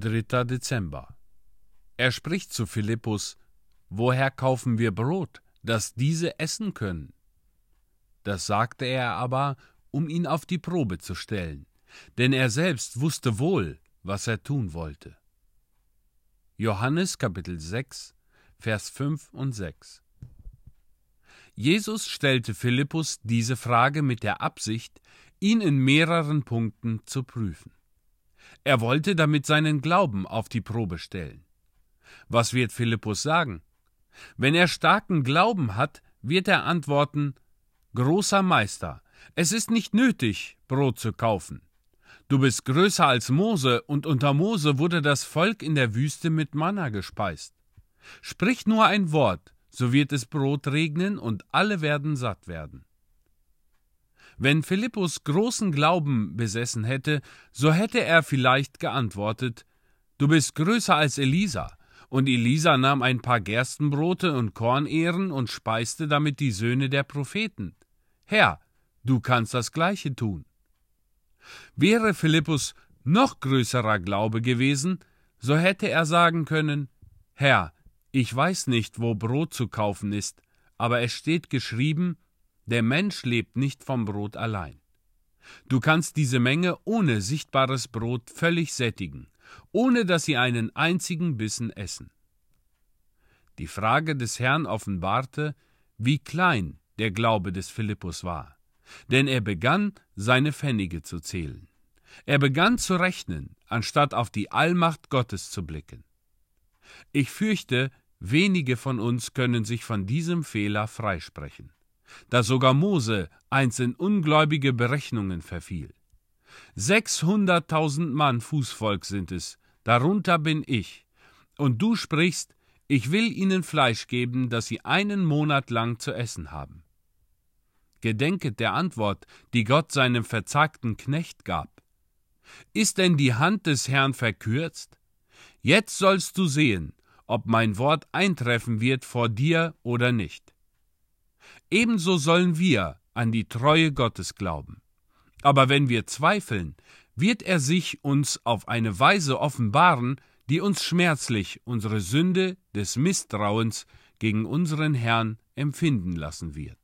3. Dezember. Er spricht zu Philippus: Woher kaufen wir Brot, dass diese essen können? Das sagte er aber, um ihn auf die Probe zu stellen, denn er selbst wusste wohl, was er tun wollte. Johannes Kapitel 6, Vers 5 und 6 Jesus stellte Philippus diese Frage mit der Absicht, ihn in mehreren Punkten zu prüfen. Er wollte damit seinen Glauben auf die Probe stellen. Was wird Philippus sagen? Wenn er starken Glauben hat, wird er antworten Großer Meister, es ist nicht nötig, Brot zu kaufen. Du bist größer als Mose, und unter Mose wurde das Volk in der Wüste mit Manna gespeist. Sprich nur ein Wort, so wird es Brot regnen, und alle werden satt werden. Wenn Philippus großen Glauben besessen hätte, so hätte er vielleicht geantwortet Du bist größer als Elisa. Und Elisa nahm ein paar Gerstenbrote und Kornehren und speiste damit die Söhne der Propheten. Herr, du kannst das gleiche tun. Wäre Philippus noch größerer Glaube gewesen, so hätte er sagen können Herr, ich weiß nicht, wo Brot zu kaufen ist, aber es steht geschrieben, der Mensch lebt nicht vom Brot allein. Du kannst diese Menge ohne sichtbares Brot völlig sättigen, ohne dass sie einen einzigen Bissen essen. Die Frage des Herrn offenbarte, wie klein der Glaube des Philippus war, denn er begann, seine Pfennige zu zählen. Er begann zu rechnen, anstatt auf die Allmacht Gottes zu blicken. Ich fürchte, wenige von uns können sich von diesem Fehler freisprechen da sogar Mose einst in ungläubige Berechnungen verfiel. Sechshunderttausend Mann Fußvolk sind es, darunter bin ich. Und du sprichst, ich will ihnen Fleisch geben, das sie einen Monat lang zu essen haben. Gedenket der Antwort, die Gott seinem verzagten Knecht gab. Ist denn die Hand des Herrn verkürzt? Jetzt sollst du sehen, ob mein Wort eintreffen wird vor dir oder nicht. Ebenso sollen wir an die Treue Gottes glauben. Aber wenn wir zweifeln, wird er sich uns auf eine Weise offenbaren, die uns schmerzlich unsere Sünde des Misstrauens gegen unseren Herrn empfinden lassen wird.